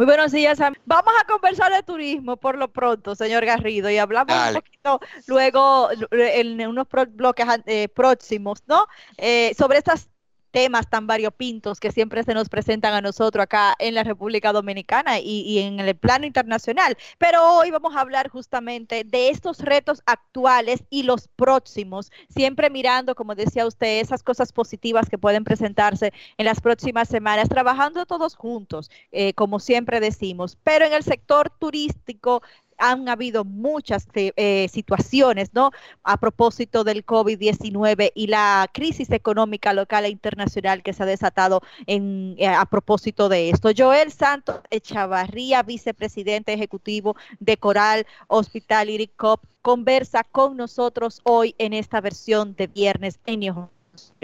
Muy buenos días. Vamos a conversar de turismo por lo pronto, señor Garrido, y hablamos un poquito luego en unos bloques eh, próximos, ¿no? Eh, sobre estas temas tan variopintos que siempre se nos presentan a nosotros acá en la República Dominicana y, en el plano internacional. Pero hoy vamos a hablar justamente de estos retos actuales y los próximos, siempre mirando, como decía usted, esas cosas positivas que pueden presentarse en las próximas semanas, trabajando todos juntos, eh, como siempre decimos. Pero en el sector turístico han habido muchas eh, eh, situaciones, ¿no? A propósito del COVID-19 y la crisis económica local e internacional que se ha desatado en, eh, a propósito de esto. Joel Santos Echavarría, vicepresidente ejecutivo de Coral Hospitality Cop, conversa con nosotros hoy en esta versión de viernes en New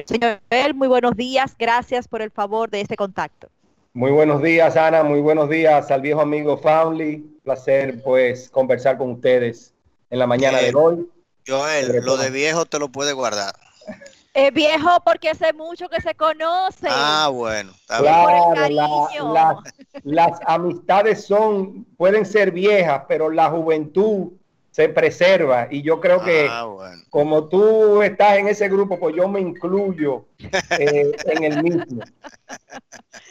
Señor Joel, muy buenos días. Gracias por el favor de este contacto. Muy buenos días, Ana. Muy buenos días al viejo amigo Foundly. Placer, pues, conversar con ustedes en la mañana de hoy. Joel, lo de viejo te lo puede guardar. Es viejo porque hace mucho que se conoce. Ah, bueno. claro, las amistades son, pueden ser viejas, pero la juventud se preserva. Y yo creo que ah, como tú estás en ese grupo, pues yo me incluyo eh, en el mismo.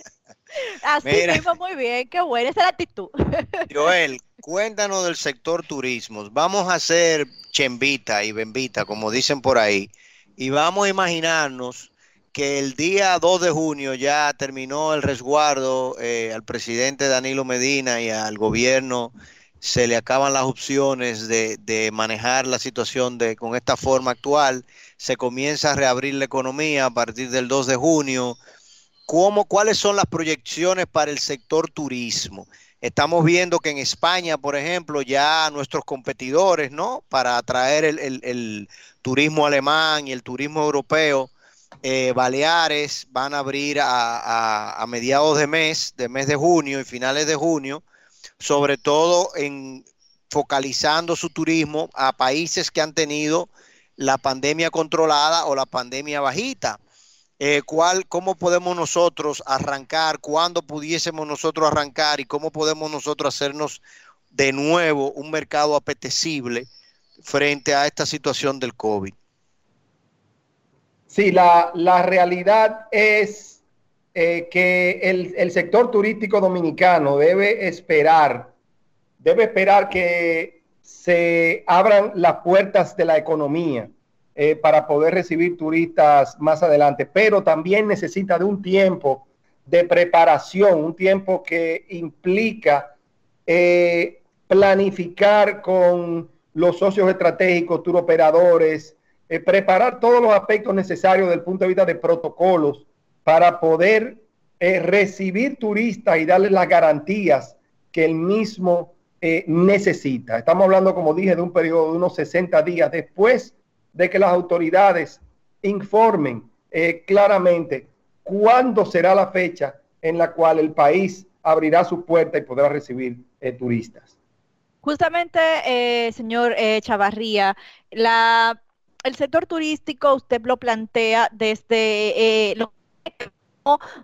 Así mismo, muy bien, qué buena esa es la actitud. Joel, cuéntanos del sector turismo. Vamos a hacer chembita y bembita, como dicen por ahí, y vamos a imaginarnos que el día 2 de junio ya terminó el resguardo eh, al presidente Danilo Medina y al gobierno. Se le acaban las opciones de, de, manejar la situación de, con esta forma actual, se comienza a reabrir la economía a partir del 2 de junio, ¿Cómo, ¿Cuáles son las proyecciones para el sector turismo? Estamos viendo que en España, por ejemplo, ya nuestros competidores, ¿no? Para atraer el, turismo alemán y el turismo europeo, eh, Baleares van a abrir a, mediados de mes, de mes de junio y finales de junio, sobre todo en focalizando su turismo a países que han tenido la pandemia controlada o la pandemia bajita. Eh, cuál, cómo podemos nosotros arrancar, cuándo pudiésemos nosotros arrancar y cómo podemos nosotros hacernos de nuevo un mercado apetecible frente a esta situación del COVID. Sí, la, realidad es eh, que el, el, sector turístico dominicano debe esperar, debe esperar que se abran las puertas de la economía eh, para poder recibir turistas más adelante, pero también necesita de un tiempo de preparación, un tiempo que implica eh, planificar con los socios estratégicos, tour operadores, eh, preparar todos los aspectos necesarios del punto de vista de protocolos para poder recibir turistas y darles las garantías que el mismo necesita. Estamos hablando, como dije, de un periodo de unos 60 días después de que las autoridades informen eh, claramente cuándo será la fecha en la cual el país abrirá su puerta y podrá recibir eh, turistas. Justamente, eh, señor Chavarría, la, el sector turístico usted lo plantea desde lo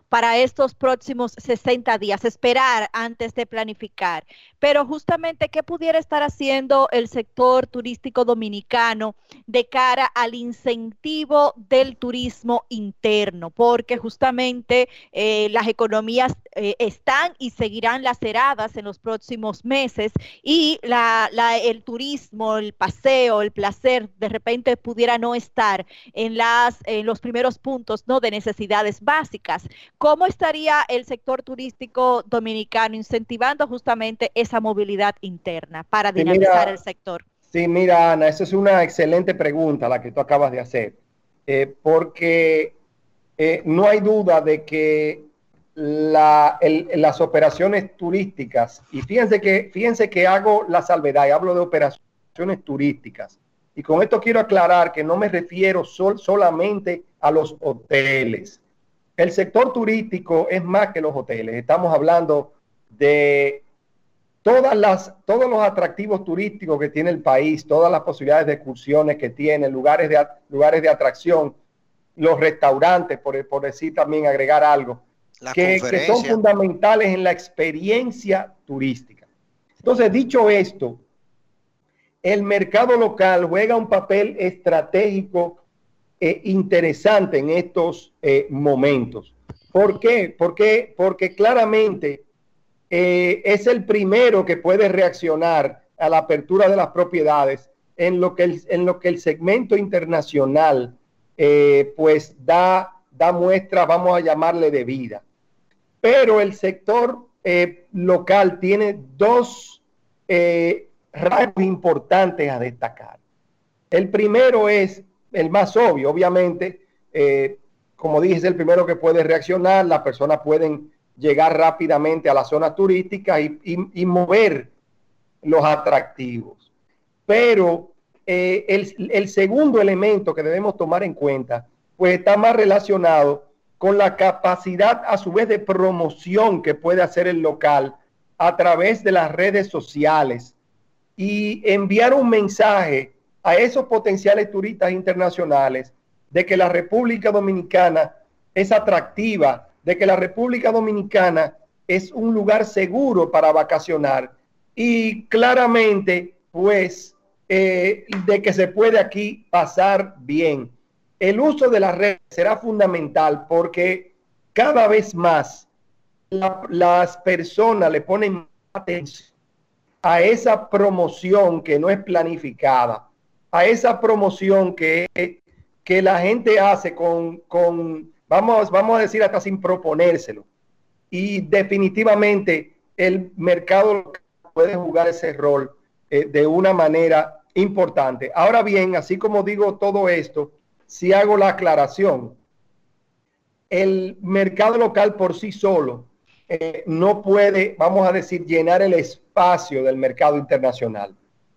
para estos próximos 60 días, esperar antes de planificar. Pero justamente, ¿qué pudiera estar haciendo el sector turístico dominicano de cara al incentivo del turismo interno? Porque justamente eh, las economías eh, están y seguirán laceradas en los próximos meses y el turismo, el paseo, el placer, de repente pudiera no estar en, las, los primeros puntos de necesidades básicas. ¿Cómo estaría el sector turístico dominicano incentivando justamente esa esa movilidad interna para dinamizar el sector? Sí, mira, Ana, esa es una excelente pregunta la que tú acabas de hacer, eh, porque eh, no hay duda de que las operaciones turísticas, y fíjense que, fíjense que hago la salvedad y hablo de operaciones turísticas. Y con esto quiero aclarar que no me refiero solamente a los hoteles. El sector turístico es más que los hoteles. Estamos hablando de todas las, todos los atractivos turísticos que tiene el país, todas las posibilidades de excursiones que tiene, lugares de, lugares de atracción, los restaurantes, por, por decir también agregar algo que, son fundamentales en la experiencia turística. Entonces, dicho esto, el mercado local juega un papel estratégico e interesante en estos eh, momentos. ¿Por qué? Porque, porque claramente eh, es el primero que puede reaccionar a la apertura de las propiedades en lo que el, en lo que el segmento internacional pues da, da muestra, vamos a llamarle de vida. Pero el sector eh, local tiene dos eh, rasgos importantes a destacar. El primero es el más obvio, obviamente, eh, como dije, es el primero que puede reaccionar, las personas pueden llegar rápidamente a las zonas turísticas y, mover los atractivos. Pero el, el, segundo elemento que debemos tomar en cuenta, pues está más relacionado con la capacidad a su vez de promoción que puede hacer el local a través de las redes sociales y enviar un mensaje a esos potenciales turistas internacionales de que la República Dominicana es atractiva, de que la República Dominicana es un lugar seguro para vacacionar y claramente pues eh, de que se puede aquí pasar bien. El uso de las redes será fundamental porque cada vez más las personas le ponen atención a esa promoción que no es planificada, a esa promoción que, que la gente hace con, con, vamos, vamos a decir, hasta sin proponérselo. Y definitivamente el mercado puede jugar ese rol eh, de una manera importante. Ahora bien, así como digo todo esto, si hago la aclaración, el mercado local por sí solo eh, no puede, vamos a decir, llenar el espacio del mercado internacional,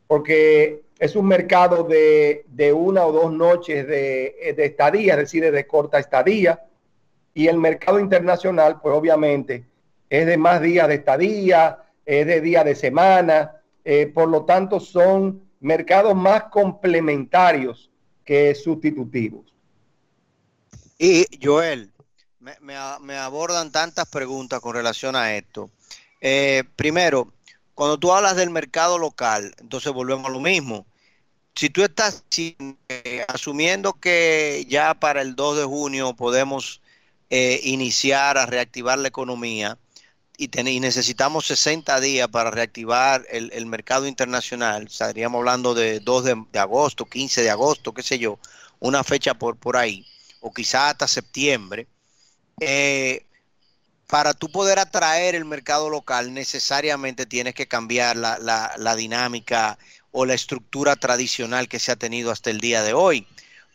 porque es un mercado de, una o dos noches de, de, estadía, es decir, de corta estadía, y el mercado internacional, pues obviamente, es de más días de estadía, es de día de semana, eh, por lo tanto son mercados más complementarios que sustitutivos. Y Joel, me, abordan tantas preguntas con relación a esto. Eh, primero, cuando tú hablas del mercado local, entonces volvemos a lo mismo. Si tú estás eh, asumiendo que ya para el 2 de junio podemos eh, iniciar a reactivar la economía, y, necesitamos 60 días para reactivar el, mercado internacional, estaríamos hablando de 2 de, agosto, 15 de agosto, qué sé yo, una fecha por, por ahí, o quizás hasta septiembre, eh, para tú poder atraer el mercado local necesariamente tienes que cambiar la, la, dinámica o la estructura tradicional que se ha tenido hasta el día de hoy,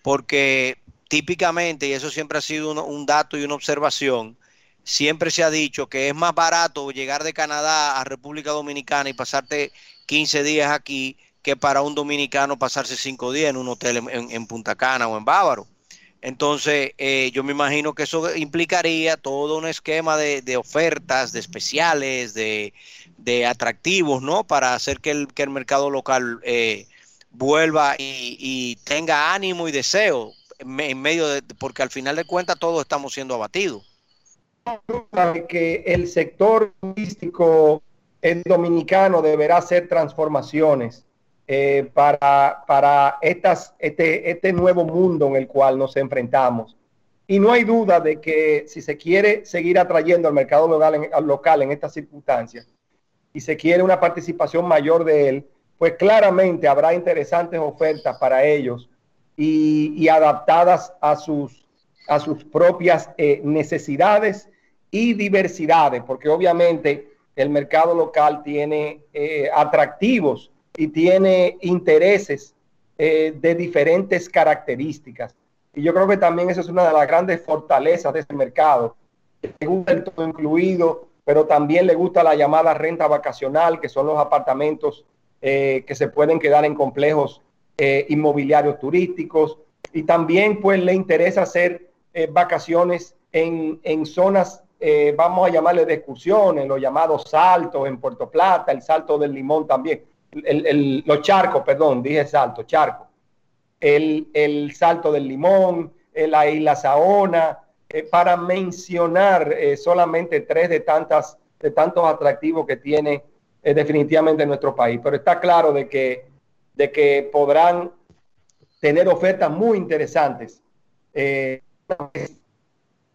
porque típicamente, y eso siempre ha sido un dato y una observación, siempre se ha dicho que es más barato llegar de Canadá a República Dominicana y pasarte 15 días aquí que para un dominicano pasarse 5 días en un hotel en, Punta Cana o en Bávaro. Entonces, eh, yo me imagino que eso implicaría todo un esquema de, ofertas, de especiales, de, atractivos, ¿no? Para hacer que el, mercado local eh, vuelva y, tenga ánimo y deseo en medio de, porque al final de cuentas todos estamos siendo abatidos que el sector turístico dominicano deberá hacer transformaciones eh, para, para estas, este, este nuevo mundo en el cual nos enfrentamos. Y no hay duda de que si se quiere seguir atrayendo al mercado local en, local en estas circunstancias y se quiere una participación mayor de él, pues claramente habrá interesantes ofertas para ellos y, adaptadas a sus, a sus propias eh, necesidades y diversidades, porque obviamente el mercado local tiene eh, atractivos y tiene intereses eh, de diferentes características. Y yo creo que también eso es una de las grandes fortalezas de este mercado, le gusta el todo incluido, pero también le gusta la llamada renta vacacional, que son los apartamentos eh, que se pueden quedar en complejos eh, inmobiliarios turísticos. Y también pues le interesa hacer vacaciones en, en zonas, vamos a llamarle de excursiones, los llamados saltos en Puerto Plata, el salto del limón también, el, los charcos, perdón, dije salto, charco. El, el salto del limón, la isla Saona, eh, para mencionar eh, solamente tres de, tantas, de tantos atractivos que tiene eh, definitivamente nuestro país. Pero está claro de que, de que podrán tener ofertas muy interesantes de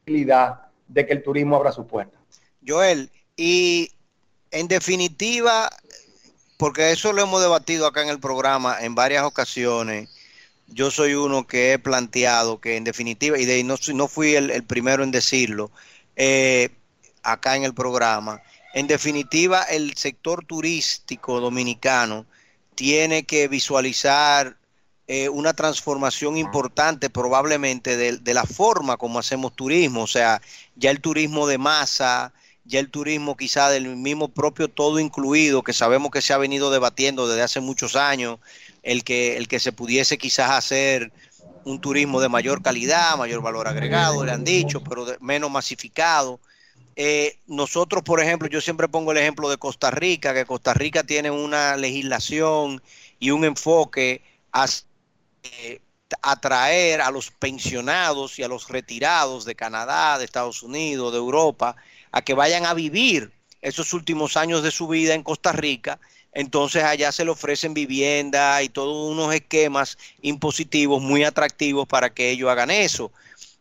que el turismo abra su puerta. Joel, y en definitiva, porque eso lo hemos debatido acá en el programa en varias ocasiones, yo soy uno que he planteado que en definitiva, y de, no, no fui el, primero en decirlo, eh, acá en el programa, en definitiva el sector turístico dominicano tiene que visualizar eh, una transformación importante probablemente de, de, la forma como hacemos turismo, o sea, ya el turismo de masa, ya el turismo quizá del mismo propio todo incluido, que sabemos que se ha venido debatiendo desde hace muchos años, el que, el que se pudiese quizás hacer un turismo de mayor calidad, mayor valor agregado, le han dicho, pero menos masificado. Eh, nosotros, por ejemplo, yo siempre pongo el ejemplo de Costa Rica, que Costa Rica tiene una legislación y un enfoque a eh, atraer a los pensionados y a los retirados de Canadá, de Estados Unidos, de Europa, a que vayan a vivir esos últimos años de su vida en Costa Rica entonces allá se le ofrecen vivienda y todos unos esquemas impositivos muy atractivos para que ellos hagan eso.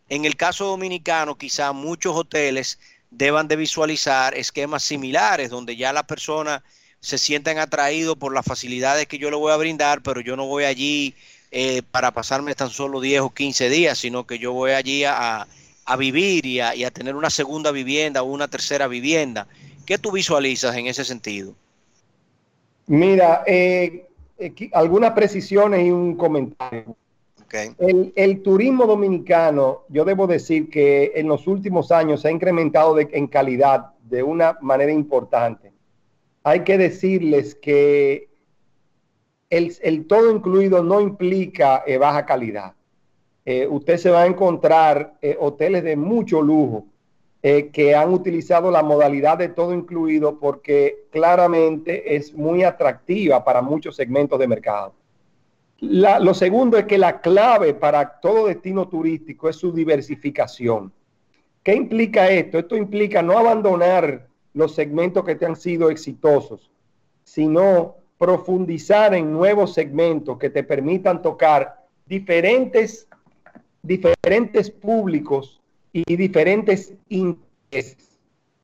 En el caso dominicano, quizá muchos hoteles deban de visualizar esquemas similares, donde ya la persona se sientan atraídos por las facilidades que yo le voy a brindar, pero yo no voy allí eh, para pasarme tan solo 10 o 15 días, sino que yo voy allí a, vivir y a, y a tener una segunda vivienda o una tercera vivienda. ¿Qué tú visualizas en ese sentido? Mira, eh, algunas precisiones y un comentario. El, turismo dominicano, yo debo decir que en los últimos años se ha incrementado en calidad de una manera importante. Hay que decirles que el, todo incluido no implica eh, baja calidad. Eh, usted se va a encontrar hoteles de mucho lujo eh, que han utilizado la modalidad de todo incluido porque claramente es muy atractiva para muchos segmentos de mercado. lo segundo es que la clave para todo destino turístico es su diversificación. ¿Qué implica esto? Esto implica no abandonar los segmentos que te han sido exitosos, sino profundizar en nuevos segmentos que te permitan tocar diferentes, diferentes públicos y diferentes intereses.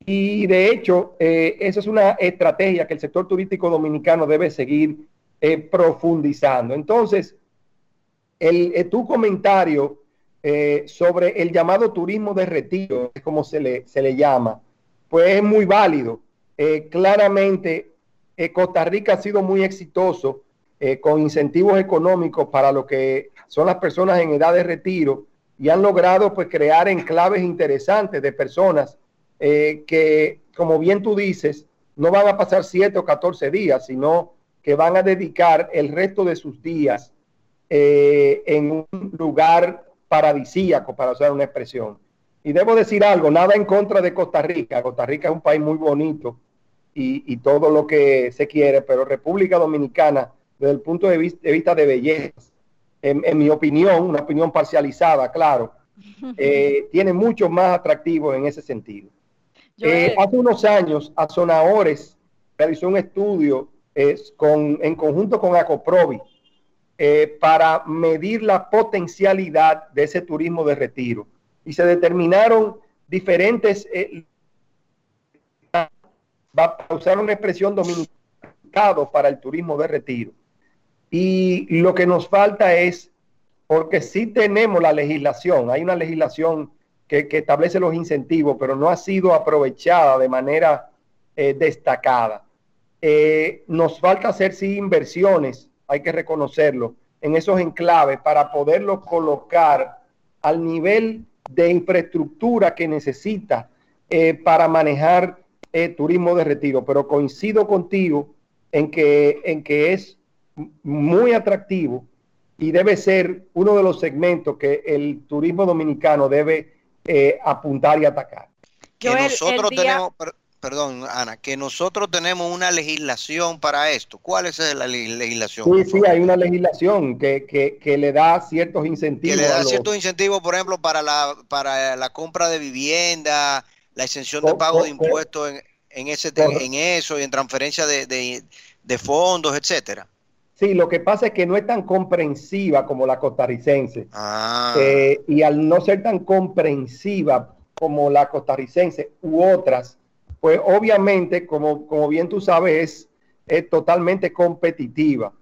Y de hecho, eh, esa es una estrategia que el sector turístico dominicano debe seguir eh, profundizando. Entonces, el, eh, tu comentario sobre el llamado turismo de retiro, es como se le, se le llama, pues es muy válido. claramente, Costa Rica ha sido muy exitoso con incentivos económicos para lo que son las personas en edad de retiro y han logrado pues crear enclaves interesantes de personas eh, que, como bien tú dices, no van a pasar siete o 14 días, sino que van a dedicar el resto de sus días eh, en un lugar paradisíaco, para usar una expresión. Y debo decir algo, nada en contra de Costa Rica. Costa Rica es un país muy bonito y, todo lo que se quiere, pero República Dominicana, desde el punto de vista de, vista de belleza, en, mi opinión, una opinión parcializada, claro, eh, tiene mucho más atractivo en ese sentido. Eh, hace unos años, Azonadores realizó un estudio con, en conjunto con Acoprovi eh, para medir la potencialidad de ese turismo de retiro. Y se determinaron diferentes, va a usar una expresión dominicana para el turismo de retiro. Y lo que nos falta es, porque sí tenemos la legislación, hay una legislación que, establece los incentivos, pero no ha sido aprovechada de manera eh, destacada. Eh, nos falta hacer sí inversiones, hay que reconocerlo, en esos enclaves para poderlos colocar al nivel de infraestructura que necesita eh, para manejar eh, turismo de retiro, pero coincido contigo en que, en que es muy atractivo y debe ser uno de los segmentos que el turismo dominicano debe eh, apuntar y atacar. Que nosotros tenemos, perdón, Ana, que nosotros tenemos una legislación para esto. ¿Cuál es la legislación? Sí, sí, hay una legislación que, que, que, le da ciertos incentivos. Que le da ciertos incentivos, por ejemplo, para la, para la compra de vivienda, la exención de pago de impuestos en, en, ese, en eso y en transferencia de, de, fondos, etcétera. Sí, lo que pasa es que no es tan comprensiva como la costarricense. Ah. Eh, y al no ser tan comprensiva como la costarricense u otras, pues obviamente, como, como bien tú sabes, es, totalmente competitiva.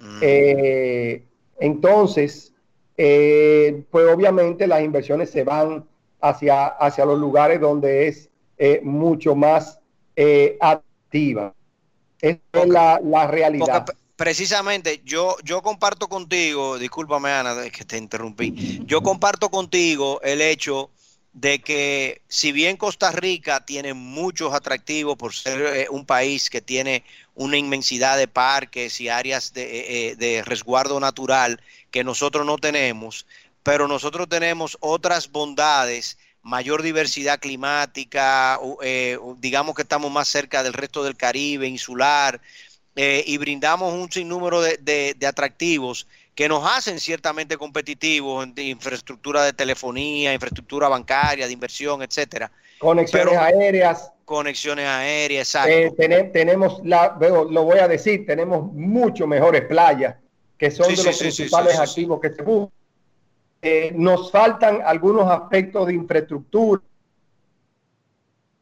Mm. Eh, entonces, eh, pues obviamente las inversiones se van hacia, hacia los lugares donde es mucho más activa. Esa es la, realidad. Precisamente yo, yo comparto contigo, discúlpame Ana, que te interrumpí, yo comparto contigo el hecho de que si bien Costa Rica tiene muchos atractivos por ser eh, un país que tiene una inmensidad de parques y áreas de, de resguardo natural que nosotros no tenemos, pero nosotros tenemos otras bondades, mayor diversidad climática, eh, digamos que estamos más cerca del resto del Caribe, insular, eh, y brindamos un sinnúmero de, atractivos que nos hacen ciertamente competitivos en infraestructura de telefonía, infraestructura bancaria, de inversión, etcétera. Conexiones aéreas. Conexiones aéreas, exacto. Eh, tenemos, la, lo voy a decir, tenemos mucho mejores playas que son de los principales activos que se buscan eh, nos faltan algunos aspectos de infraestructura.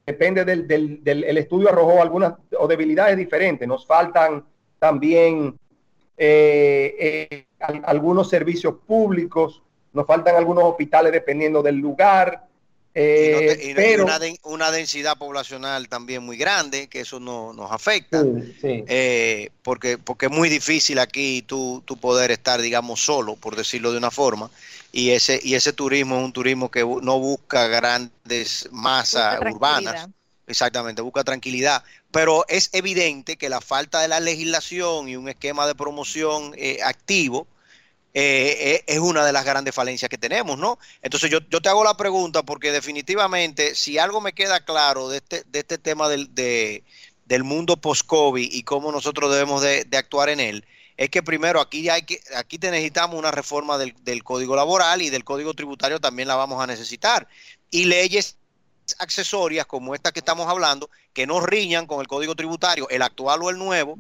Depende del, del, estudio arrojó algunas o debilidades diferentes. Nos faltan también eh, eh, algunos servicios públicos, nos faltan algunos hospitales dependiendo del lugar. y, pero, una, densidad poblacional también muy grande, que eso no, nos afecta, porque, porque es muy difícil aquí tú, tú poder estar, digamos, solo, por decirlo de una forma y ese, y ese turismo es un turismo que no busca grandes masas urbanas. Exactamente, busca tranquilidad. Pero es evidente que la falta de la legislación y un esquema de promoción eh, activo eh, eh, es una de las grandes falencias que tenemos, ¿no? Entonces yo, yo te hago la pregunta porque definitivamente si algo me queda claro de este, de este tema del, de, del mundo post-COVID y cómo nosotros debemos de, de actuar en él, es que primero aquí hay que aquí necesitamos una reforma del, código laboral y del código tributario también la vamos a necesitar y leyes accesorias como esta que estamos hablando que no riñan con el código tributario el actual o el nuevo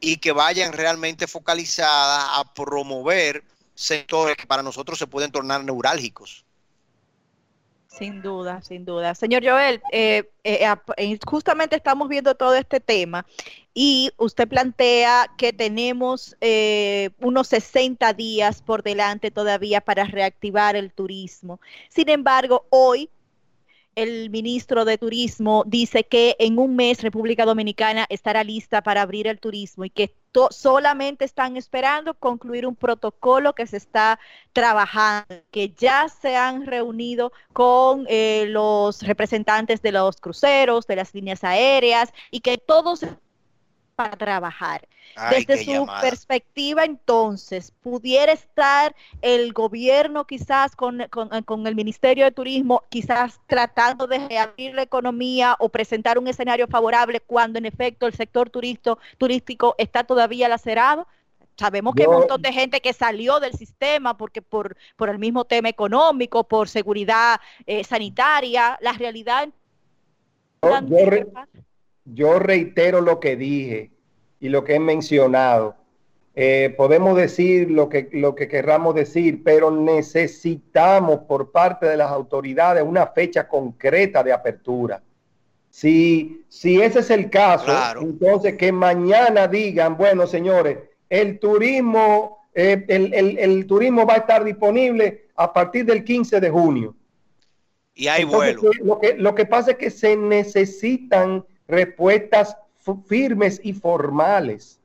y que vayan realmente focalizadas a promover sectores que para nosotros se pueden tornar neurálgicos sin duda, sin duda. Señor Joel, eh, eh, eh, justamente estamos viendo todo este tema y usted plantea que tenemos unos 60 días por delante todavía para reactivar el turismo. Sin embargo, hoy el ministro de Turismo dice que en un mes República Dominicana estará lista para abrir el turismo y que solamente están esperando concluir un protocolo que se está trabajando, que ya se han reunido con eh, los representantes de los cruceros, de las líneas aéreas y que todos para trabajar. Desde su perspectiva, entonces, ¿pudiera estar el gobierno quizás con, con, el Ministerio de Turismo, quizás tratando de reabrir la economía o presentar un escenario favorable cuando en efecto el sector turístico está todavía lacerado? Sabemos que hay un montón de gente que salió del sistema porque por, por el mismo tema económico, por seguridad eh, sanitaria, la realidad... Yo reitero lo que dije y lo que he mencionado. Eh, podemos decir lo que, lo que querramos decir, pero necesitamos por parte de las autoridades una fecha concreta de apertura. Si, si ese es el caso, entonces que mañana digan, bueno, señores, el turismo, eh, el, turismo va a estar disponible a partir del 15 de junio. Y hay vuelo. Lo que, lo que pasa es que se necesitan respuestas firmes y formales.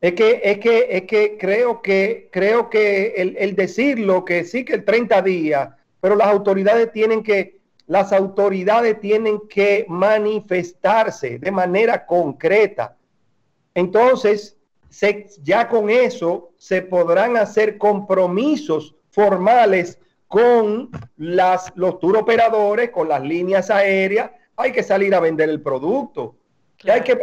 Es que, es que, es que creo que, creo que el, el decirlo, que sí que el 30 días, pero las autoridades tienen que, las autoridades tienen que manifestarse de manera concreta. Entonces, ya con eso se podrán hacer compromisos formales con las, los tour operadores, con las líneas aéreas. Hay que salir a vender el producto. Hay que,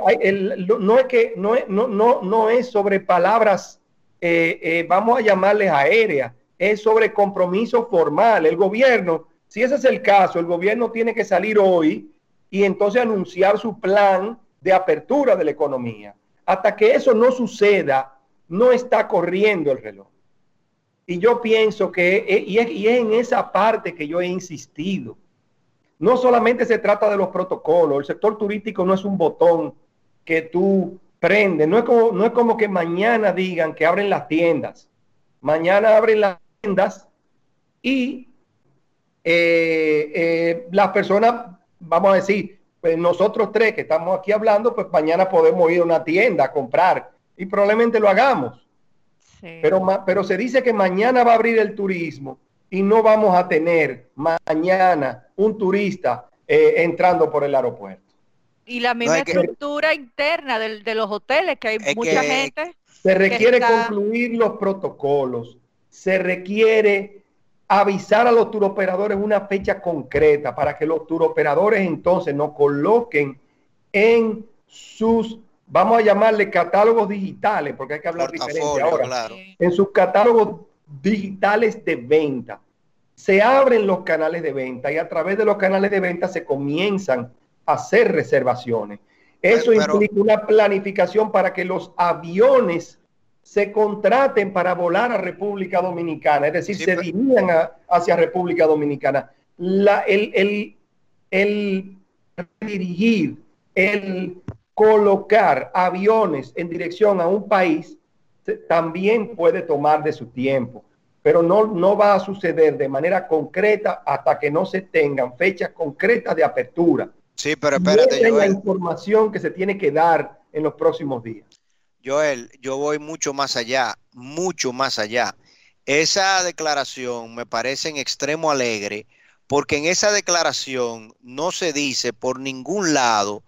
no, es que, no, no, no, es sobre palabras, eh, eh, vamos a llamarles aéreas, es sobre compromiso formal. El gobierno, si ese es el caso, el gobierno tiene que salir hoy y entonces anunciar su plan de apertura de la economía. Hasta que eso no suceda, no está corriendo el reloj. Y yo pienso que, eh, y es, en esa parte que yo he insistido, no solamente se trata de los protocolos, el sector turístico no es un botón que tú prendes, no es como, no es como que mañana digan que abren las tiendas, mañana abren las tiendas y eh, eh, las personas, vamos a decir, pues nosotros tres que estamos aquí hablando, pues mañana podemos ir a una tienda a comprar y probablemente lo hagamos. Pero, pero se dice que mañana va a abrir el turismo y no vamos a tener mañana un turista eh, entrando por el aeropuerto. Y la misma estructura interna de, los hoteles, que hay mucha gente. Se requiere concluir los protocolos, se requiere avisar a los turoperadores una fecha concreta para que los turoperadores entonces nos coloquen en sus, vamos a llamarle catálogos digitales, porque hay que hablar diferente ahora, en sus catálogos digitales de venta. Se abren los canales de venta y a través de los canales de venta se comienzan a hacer reservaciones. Eso implica una planificación para que los aviones se contraten para volar a República Dominicana, es decir, se dirijan hacia República Dominicana. La, el, el, el dirigir, el colocar aviones en dirección a un país también puede tomar de su tiempo, pero no, no va a suceder de manera concreta hasta que no se tengan fechas concretas de apertura. Sí, pero espérate. es la información que se tiene que dar en los próximos días. Joel, yo voy mucho más allá, mucho más allá. Esa declaración me parece en extremo alegre porque en esa declaración no se dice por ningún lado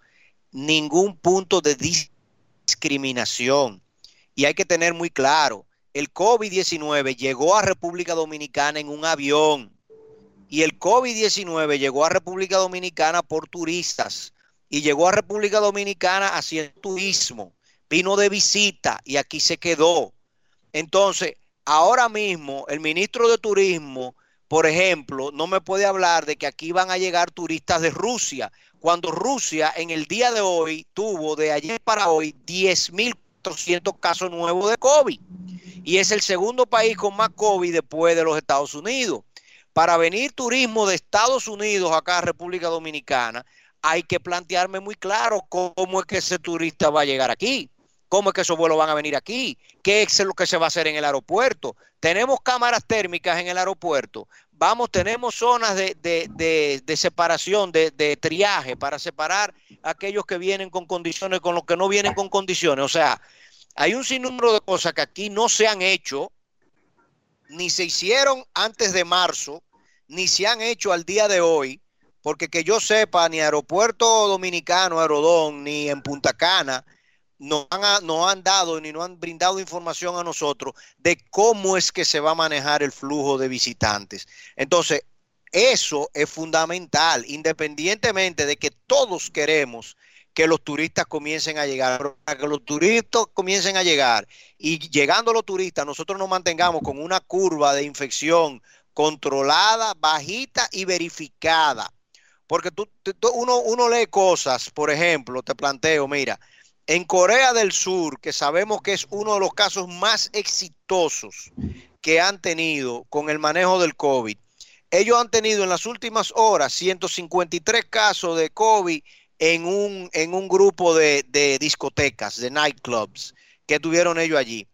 ningún punto de discriminación. Y hay que tener muy claro, el COVID-19 llegó a República Dominicana en un avión y el COVID-19 llegó a República Dominicana por turistas y llegó a República Dominicana haciendo turismo vino de visita y aquí se quedó. Entonces, ahora mismo el ministro de Turismo, por ejemplo, no me puede hablar de que aquí van a llegar turistas de Rusia, cuando Rusia en el día de hoy tuvo de ayer para hoy 10.400 casos nuevos de COVID. Y es el segundo país con más COVID después de los Estados Unidos. Para venir turismo de Estados Unidos acá a República Dominicana, hay que plantearme muy claro cómo es que ese turista va a llegar aquí. ¿Cómo es que esos vuelos van a venir aquí? ¿Qué es lo que se va a hacer en el aeropuerto? Tenemos cámaras térmicas en el aeropuerto. Vamos, tenemos zonas de, separación, de, triaje para separar a aquellos que vienen con condiciones con los que no vienen con condiciones. O sea, hay un sinnúmero de cosas que aquí no se han hecho, ni se hicieron antes de marzo, ni se han hecho al día de hoy, porque que yo sepa, ni Aeropuerto Dominicano, Aerodón, ni en Punta Cana, no han, dado ni no han brindado información a nosotros de cómo es que se va a manejar el flujo de visitantes. Entonces, eso es fundamental, independientemente de que todos queremos que los turistas comiencen a llegar, para que los turistas comiencen a llegar y llegando los turistas, nosotros nos mantengamos con una curva de infección controlada, bajita y verificada. Porque tú, uno, uno lee cosas, por ejemplo, te planteo, mira, en Corea del Sur, que sabemos que es uno de los casos más exitosos que han tenido con el manejo del COVID, ellos han tenido en las últimas horas 153 casos de COVID en un, en un grupo de, de discotecas, de nightclubs, que tuvieron ellos allí.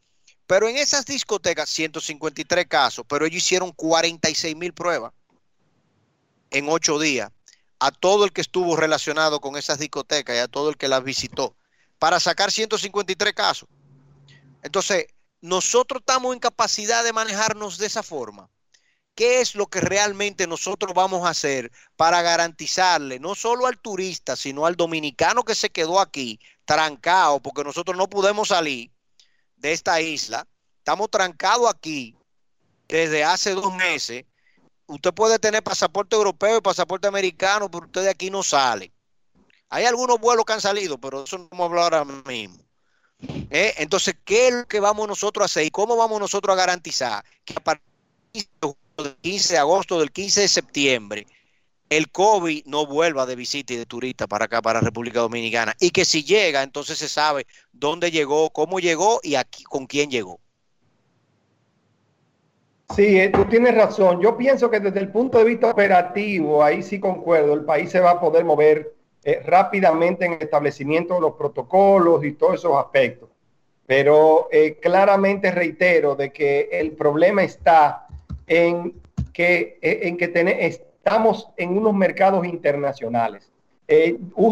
Pero en esas discotecas, 153 casos, pero ellos hicieron 46 mil pruebas en ocho días a todo el que estuvo relacionado con esas discotecas y a todo el que las visitó para sacar 153 casos. Entonces, nosotros estamos en capacidad de manejarnos de esa forma. qué es lo que realmente nosotros vamos a hacer para garantizarle no solo al turista, sino al dominicano que se quedó aquí trancado, porque nosotros no podemos salir de esta isla, estamos trancados aquí desde hace dos meses. Usted puede tener pasaporte europeo y pasaporte americano, pero usted de aquí no sale. Hay algunos vuelos que han salido, pero eso no vamos a hablar ahora mismo. ¿Eh? Entonces, ¿qué es lo que vamos nosotros a hacer y cómo vamos nosotros a garantizar que a partir del 15 de agosto, del 15 de septiembre, el COVID no vuelva de visita y de turista para acá, para República Dominicana? Y que si llega, entonces se sabe dónde llegó, cómo llegó y aquí con quién llegó. Sí, eh, tú tienes razón. Yo pienso que desde el punto de vista operativo, ahí sí concuerdo, el país se va a poder mover eh, rápidamente en el establecimiento de los protocolos y todos esos aspectos. Pero eh, claramente reitero de que el problema está en que, en que estamos en unos mercados internacionales.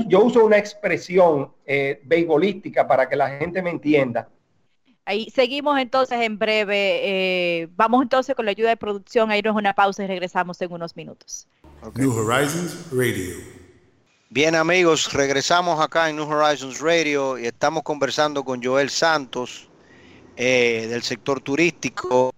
yo uso una expresión beisbolística para que la gente me entienda Ahí seguimos entonces en breve. Eh, vamos entonces con la ayuda de producción a irnos una pausa y regresamos en unos minutos. New Horizons Radio. Bien amigos, regresamos acá en New Horizons Radio y estamos conversando con Joel Santos eh, del sector turístico.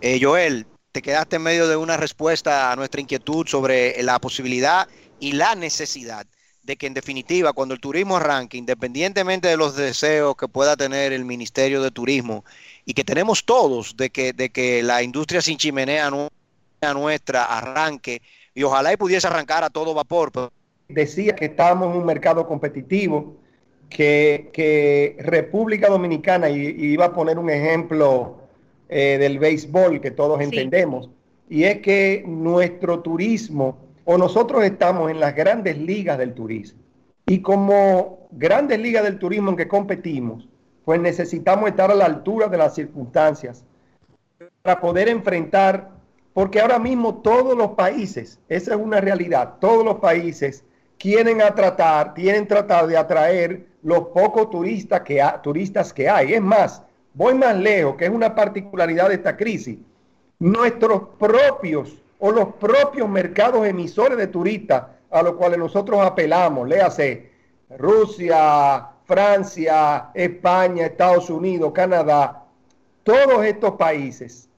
Eh, Joel, te quedaste en medio de una respuesta a nuestra inquietud sobre la posibilidad y la necesidad de que en definitiva cuando el turismo arranque, independientemente de los deseos que pueda tener el Ministerio de Turismo y que tenemos todos de que, de que la industria sin chimenea nuestra arranque y ojalá y pudiese arrancar a todo vapor. Decía que estábamos en un mercado competitivo, que, República Dominicana, y, iba a poner un ejemplo eh, del béisbol que todos entendemos, y es que nuestro turismo o nosotros estamos en las grandes ligas del turismo. Y como grandes ligas del turismo en que competimos, pues necesitamos estar a la altura de las circunstancias para poder enfrentar, porque ahora mismo todos los países, esa es una realidad, todos los países quieren tratar, tienen tratar de atraer los pocos turistas que, turistas que hay. Es más, voy más lejos, que es una particularidad de esta crisis. Nuestros propios o los propios mercados emisores de turistas a los cuales nosotros apelamos, léase Rusia, Francia, España, Estados Unidos, Canadá, todos estos países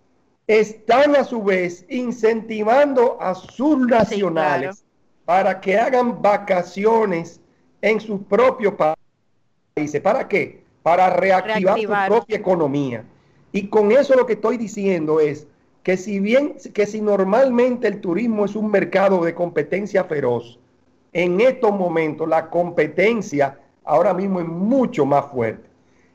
están a su vez incentivando a sus nacionales para que hagan vacaciones en sus propios países. ¿Para qué? Para reactivar, reactivar, su propia economía. Y con eso lo que estoy diciendo es que si bien, que si normalmente el turismo es un mercado de competencia feroz, en estos momentos la competencia ahora mismo es mucho más fuerte.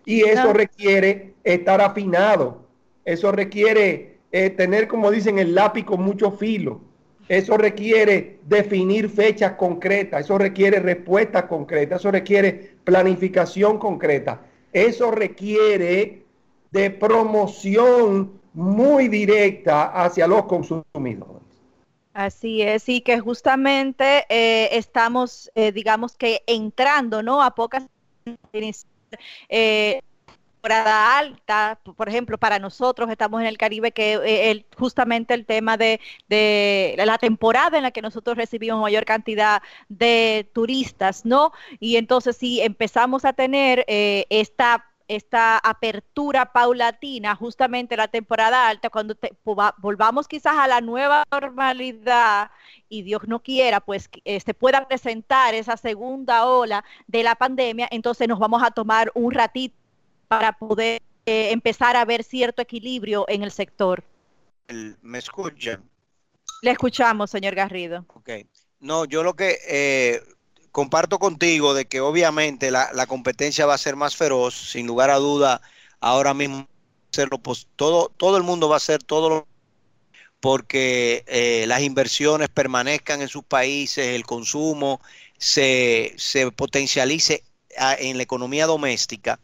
Y eso requiere estar afinado, eso requiere eh, tener, como dicen, el lápiz con mucho filo, eso requiere definir fechas concretas, eso requiere respuestas concretas, eso requiere planificación concreta, eso requiere de promoción muy directa hacia los consumidores. Así es, y que justamente eh, estamos, eh, digamos que entrando, ¿no? A pocas eh, temporada alta, por ejemplo, para nosotros estamos en el Caribe, que eh, justamente el tema de, la temporada en la que nosotros recibimos mayor cantidad de turistas, ¿no? Y entonces si empezamos a tener esta esta apertura paulatina, justamente la temporada alta, cuando volvamos quizás a la nueva normalidad y Dios no quiera, pues se este, pueda presentar esa segunda ola de la pandemia, entonces nos vamos a tomar un ratito para poder eh, empezar a ver cierto equilibrio en el sector. ¿Me escuchan? Le escuchamos, señor Garrido. Ok. No, yo lo que eh, comparto contigo de que obviamente la, competencia va a ser más feroz, sin lugar a duda, ahora mismo pues, todo, todo el mundo va a hacer todo lo porque eh, las inversiones permanezcan en sus países, el consumo se, se potencialice en la economía doméstica,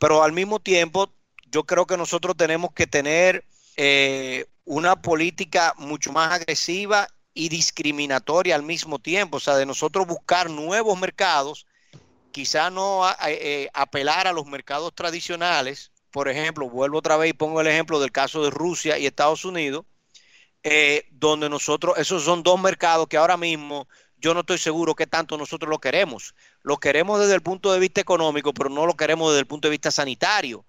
pero al mismo tiempo yo creo que nosotros tenemos que tener eh, una política mucho más agresiva y discriminatoria al mismo tiempo, o sea, de nosotros buscar nuevos mercados, quizá no eh, apelar a los mercados tradicionales, por ejemplo, vuelvo otra vez y pongo el ejemplo del caso de Rusia y Estados Unidos, eh, donde nosotros, esos son dos mercados que ahora mismo yo no estoy seguro que tanto nosotros lo queremos. Lo queremos desde el punto de vista económico, pero no lo queremos desde el punto de vista sanitario.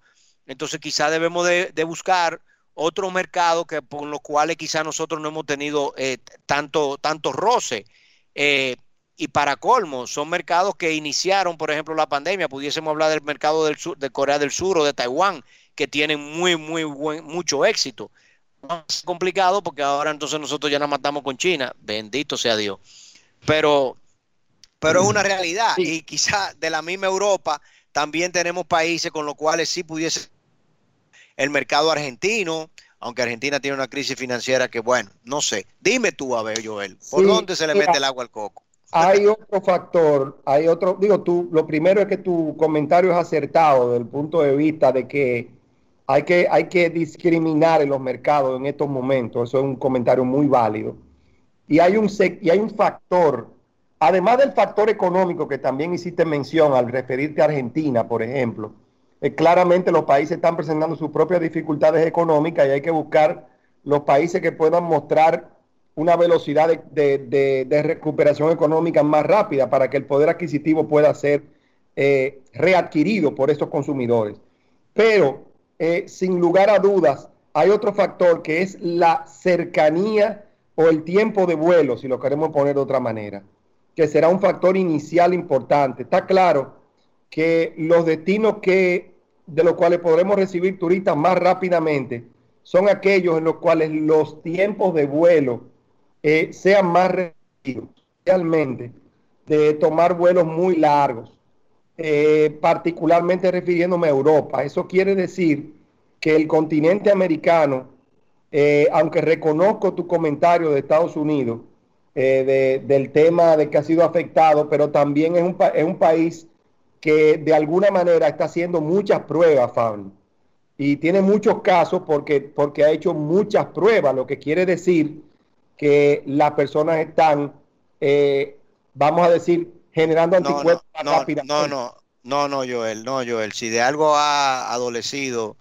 Entonces quizá debemos de, buscar otro mercado que por los cuales quizá nosotros no hemos tenido eh, tanto, tanto roce. Eh, y para colmo, son mercados que iniciaron, por ejemplo, la pandemia. Pudiésemos hablar del mercado del sur, de Corea del Sur o de Taiwán, que tienen muy, muy buen, mucho éxito. Más complicado porque ahora entonces nosotros ya nos matamos con China. Bendito sea Dios. Pero, pero es una realidad. Y quizá de la misma Europa también tenemos países con los cuales sí pudiese el mercado argentino, aunque Argentina tiene una crisis financiera que, bueno, no sé. Dime tú, a ver, Joel, ¿por dónde se le mete el agua al coco? Hay otro factor, hay otro, digo tú, lo primero es que tu comentario es acertado desde el punto de vista de que hay que, hay que discriminar en los mercados en estos momentos. Eso es un comentario muy válido. Y hay un, y hay un factor, además del factor económico que también hiciste mención al referirte a Argentina, por ejemplo, eh, claramente los países están presentando sus propias dificultades económicas y hay que buscar los países que puedan mostrar una velocidad de, recuperación económica más rápida para que el poder adquisitivo pueda ser eh, readquirido por estos consumidores. Pero, eh, sin lugar a dudas, hay otro factor que es la cercanía o el tiempo de vuelo, si lo queremos poner de otra manera, que será un factor inicial importante. Está claro que los destinos que, de los cuales podremos recibir turistas más rápidamente son aquellos en los cuales los tiempos de vuelo eh, sean más reducidos, realmente, de tomar vuelos muy largos, eh, particularmente refiriéndome a Europa. Eso quiere decir que el continente americano eh, aunque reconozco tu comentario de Estados Unidos, eh, del tema de que ha sido afectado, pero también es un, es un país que de alguna manera está haciendo muchas pruebas, Fabio. Y tiene muchos casos porque, porque ha hecho muchas pruebas, lo que quiere decir que las personas están, eh, vamos a decir, generando anticuerpos no, no, No, no, no, no, Joel, no, Joel. Si de algo ha adolecido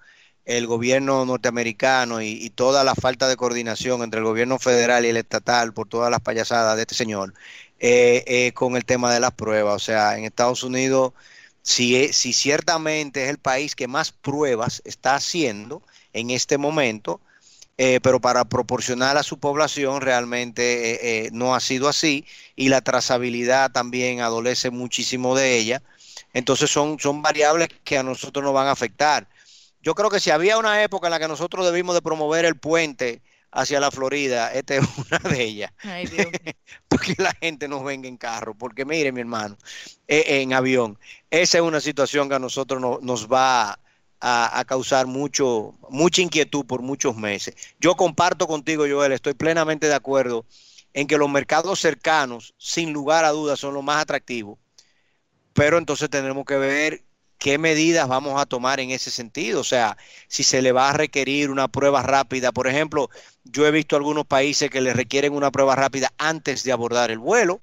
el gobierno norteamericano y, toda la falta de coordinación entre el gobierno federal y el estatal por todas las payasadas de este señor eh, eh, con el tema de las pruebas. O sea, en Estados Unidos, si, si ciertamente es el país que más pruebas está haciendo en este momento, eh, pero para proporcionar a su población realmente no ha sido así y la trazabilidad también adolece muchísimo de ella. Entonces son, son variables que a nosotros nos van a afectar yo creo que si había una época en la que nosotros debimos de promover el puente hacia la Florida, esta es una de ellas. Ay, Dios. porque la gente nos venga en carro, porque mire mi hermano, e, en avión. Esa es una situación que a nosotros nos va a, causar mucho, mucha inquietud por muchos meses. Yo comparto contigo, Joel, estoy plenamente de acuerdo en que los mercados cercanos, sin lugar a dudas, son los más atractivos. Pero entonces tenemos que ver qué medidas vamos a tomar en ese sentido. O sea, si se le va a requerir una prueba rápida. Por ejemplo, yo he visto algunos países que le requieren una prueba rápida antes de abordar el vuelo,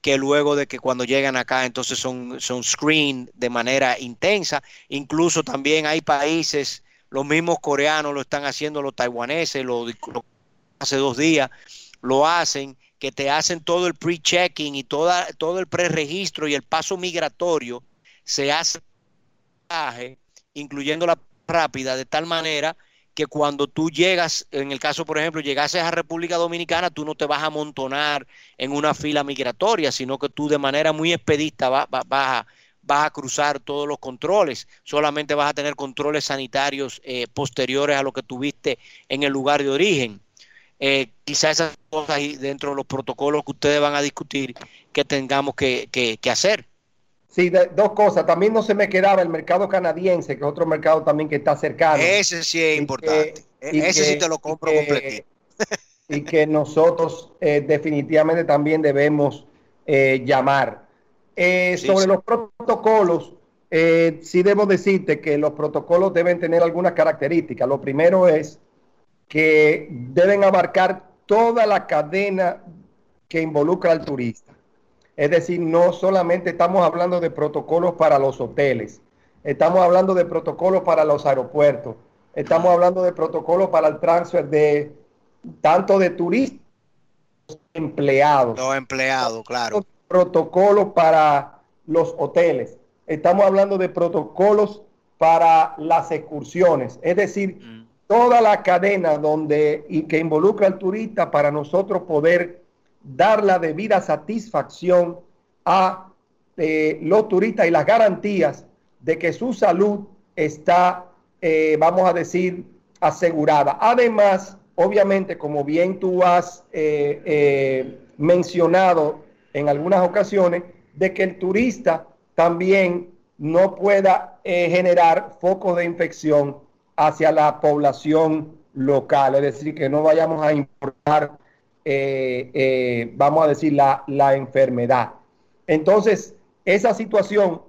que luego de que cuando llegan acá entonces son, son screen de manera intensa. Incluso también hay países, los mismos coreanos lo están haciendo, los taiwaneses, lo, hace dos días, lo hacen que te hacen todo el pre-checking y toda, todo el pre-registro y el paso migratorio se hace incluyendo la rápida, de tal manera que cuando tú llegas, en el caso, por ejemplo, llegases a República Dominicana, tú no te vas a amontonar en una fila migratoria, sino que tú de manera muy expedita vas, a, a, cruzar todos los controles. Solamente vas a tener controles sanitarios eh, posteriores a lo que tuviste en el lugar de origen. Eh, quizás esas cosas ahí dentro de los protocolos que ustedes van a discutir que tengamos que hacer. Sí, dos cosas. También no se me quedaba el mercado canadiense, que es otro mercado también que está cercano. Ese sí es importante. E-, ese sí te lo compro completito. y que nosotros eh, definitivamente también debemos eh, llamar. Eh, sobre los protocolos, sí debo decirte que los protocolos deben tener algunas características. Lo primero es que deben abarcar toda la cadena que involucra al turista. Es decir, no solamente estamos hablando de protocolos para los hoteles, estamos hablando de protocolos para los aeropuertos, estamos hablando de protocolos para el transfer de tanto de turistas empleados. Los empleados, claro. Protocolos para los hoteles. Estamos hablando de protocolos para las excursiones. Es decir, mm. toda la cadena donde y que involucra al turista para nosotros poder dar la debida satisfacción a eh, los turistas y las garantías de que su salud está, eh, vamos a decir, asegurada. Además, obviamente, como bien tú has eh, mencionado en algunas ocasiones, de que el turista también no pueda generar focos de infección hacia la población local, es decir, que no vayamos a importar, vamos a decir, la, la enfermedad. Entonces, esa situación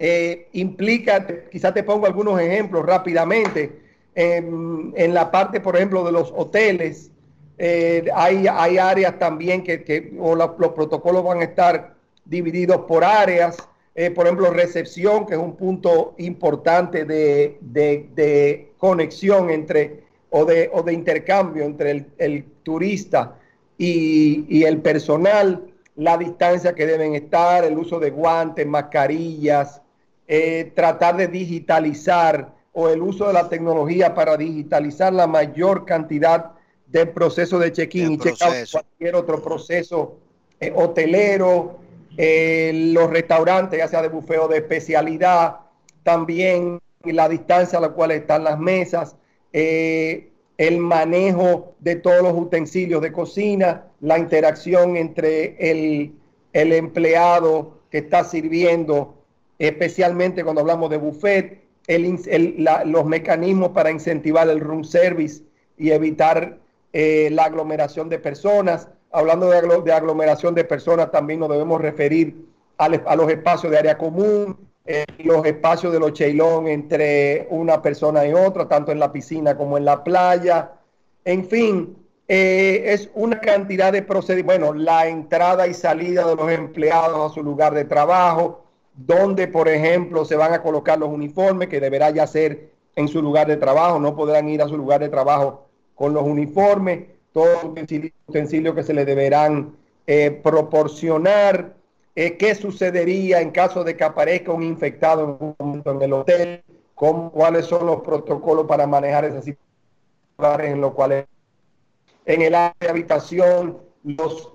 eh, implica, quizás te pongo algunos ejemplos rápidamente, en, la parte, por ejemplo, de los hoteles, eh, hay, hay, áreas también que, los protocolos van a estar divididos por áreas, eh, por ejemplo, recepción, que es un punto importante de, conexión entre o de, o de intercambio entre el, turista y, y el personal la distancia que deben estar, el uso de guantes, mascarillas, eh, tratar de digitalizar o el uso de la tecnología para digitalizar la mayor cantidad del proceso de check-in y check-out, cualquier otro proceso eh, hotelero, eh, los restaurantes, ya sea de bufeo de especialidad, también la distancia a la cual están las mesas, el manejo de todos los utensilios de cocina, la interacción entre el, empleado que está sirviendo, especialmente cuando hablamos de buffet, los mecanismos para incentivar el room service y evitar eh, la aglomeración de personas. Hablando de, aglomeración de personas, también nos debemos referir a, los espacios de área común, los espacios de los cheilón entre una persona y otra, tanto en la piscina como en la playa. En fin, eh, es una cantidad de procedimientos. Bueno, la entrada y salida de los empleados a su lugar de trabajo, donde, por ejemplo, se van a colocar los uniformes, que deberá ya ser en su lugar de trabajo, no podrán ir a su lugar de trabajo con los uniformes, todos los utensilios que se le deberán eh, proporcionar eh, qué sucedería en caso de que aparezca un infectado en el hotel, cuáles son los protocolos para manejar esas situaciones en los cuales en el área de habitación, los,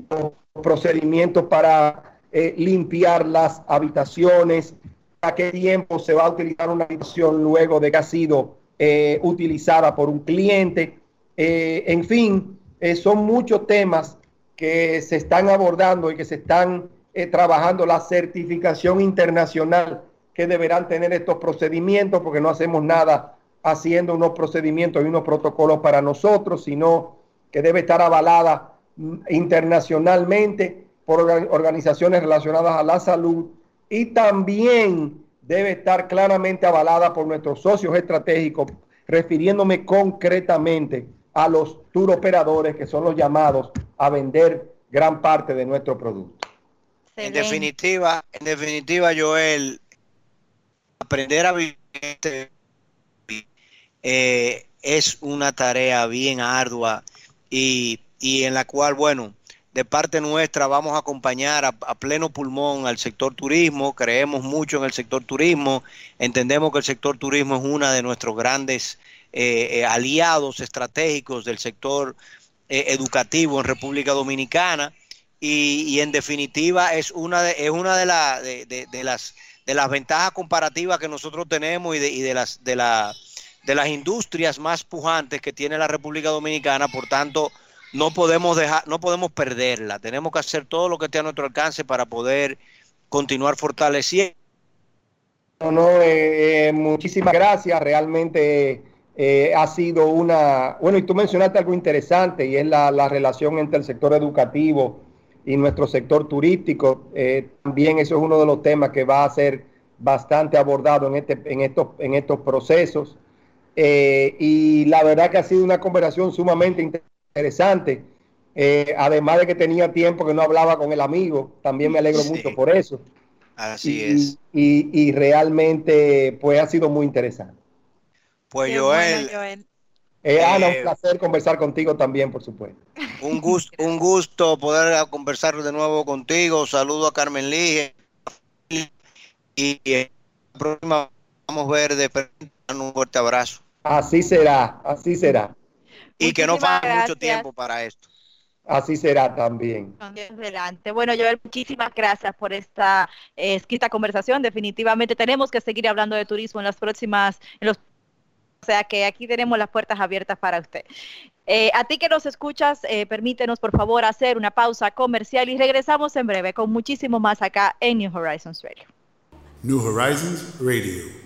procedimientos para eh, limpiar las habitaciones, a qué tiempo se va a utilizar una habitación luego de que ha sido eh, utilizada por un cliente. en fin, son muchos temas que se están abordando y que se están eh, trabajando la certificación internacional que deberán tener estos procedimientos, porque no hacemos nada haciendo unos procedimientos y unos protocolos para nosotros, sino que debe estar avalada mm, internacionalmente por organizaciones relacionadas a la salud y también debe estar claramente avalada por nuestros socios estratégicos, refiriéndome concretamente a los tour operadores que son los llamados a vender gran parte de nuestro producto. En definitiva, en definitiva, Joel, aprender a vivir eh, es una tarea bien ardua y, en la cual, bueno, de parte nuestra vamos a acompañar a, pleno pulmón al sector turismo, creemos mucho en el sector turismo, entendemos que el sector turismo es una de nuestros grandes eh, eh, aliados estratégicos del sector educativo en República Dominicana y, en definitiva es una de, es una de, de, las, de las ventajas comparativas que nosotros tenemos y de, y de, las, de, la, de las industrias más pujantes que tiene la República Dominicana, por tanto no podemos dejar, no podemos perderla, tenemos que hacer todo lo que esté a nuestro alcance para poder continuar fortaleciendo. No, no, eh, eh, muchísimas gracias, realmente eh, ha sido una, bueno, y tú mencionaste algo interesante y es la, la relación entre el sector educativo y nuestro sector turístico. Eh, también eso es uno de los temas que va a ser bastante abordado en, este, en, estos, en estos procesos. Eh, y la verdad que ha sido una conversación sumamente interesante. Eh, además de que tenía tiempo que no hablaba con el amigo, también me alegro mucho por eso. Así es. Y, realmente, pues ha sido muy interesante. Pues Joel, eh, Ana, un placer conversar contigo también, por supuesto. Un gusto, un gusto poder conversar de nuevo contigo. Saludo a Carmen Lige. Y, y la próxima vamos a ver de un fuerte abrazo. Así será, así será. Y que no falte mucho tiempo para esto. Así será también. Adelante. Bueno, Joel, muchísimas gracias por esta eh, escrita conversación. Definitivamente tenemos que seguir hablando de turismo en las próximas, en los o sea que aquí tenemos las puertas abiertas para usted. Eh, a ti que nos escuchas, eh, permítenos por favor hacer una pausa comercial y regresamos en breve con muchísimo más acá en New Horizons Radio. New Horizons Radio.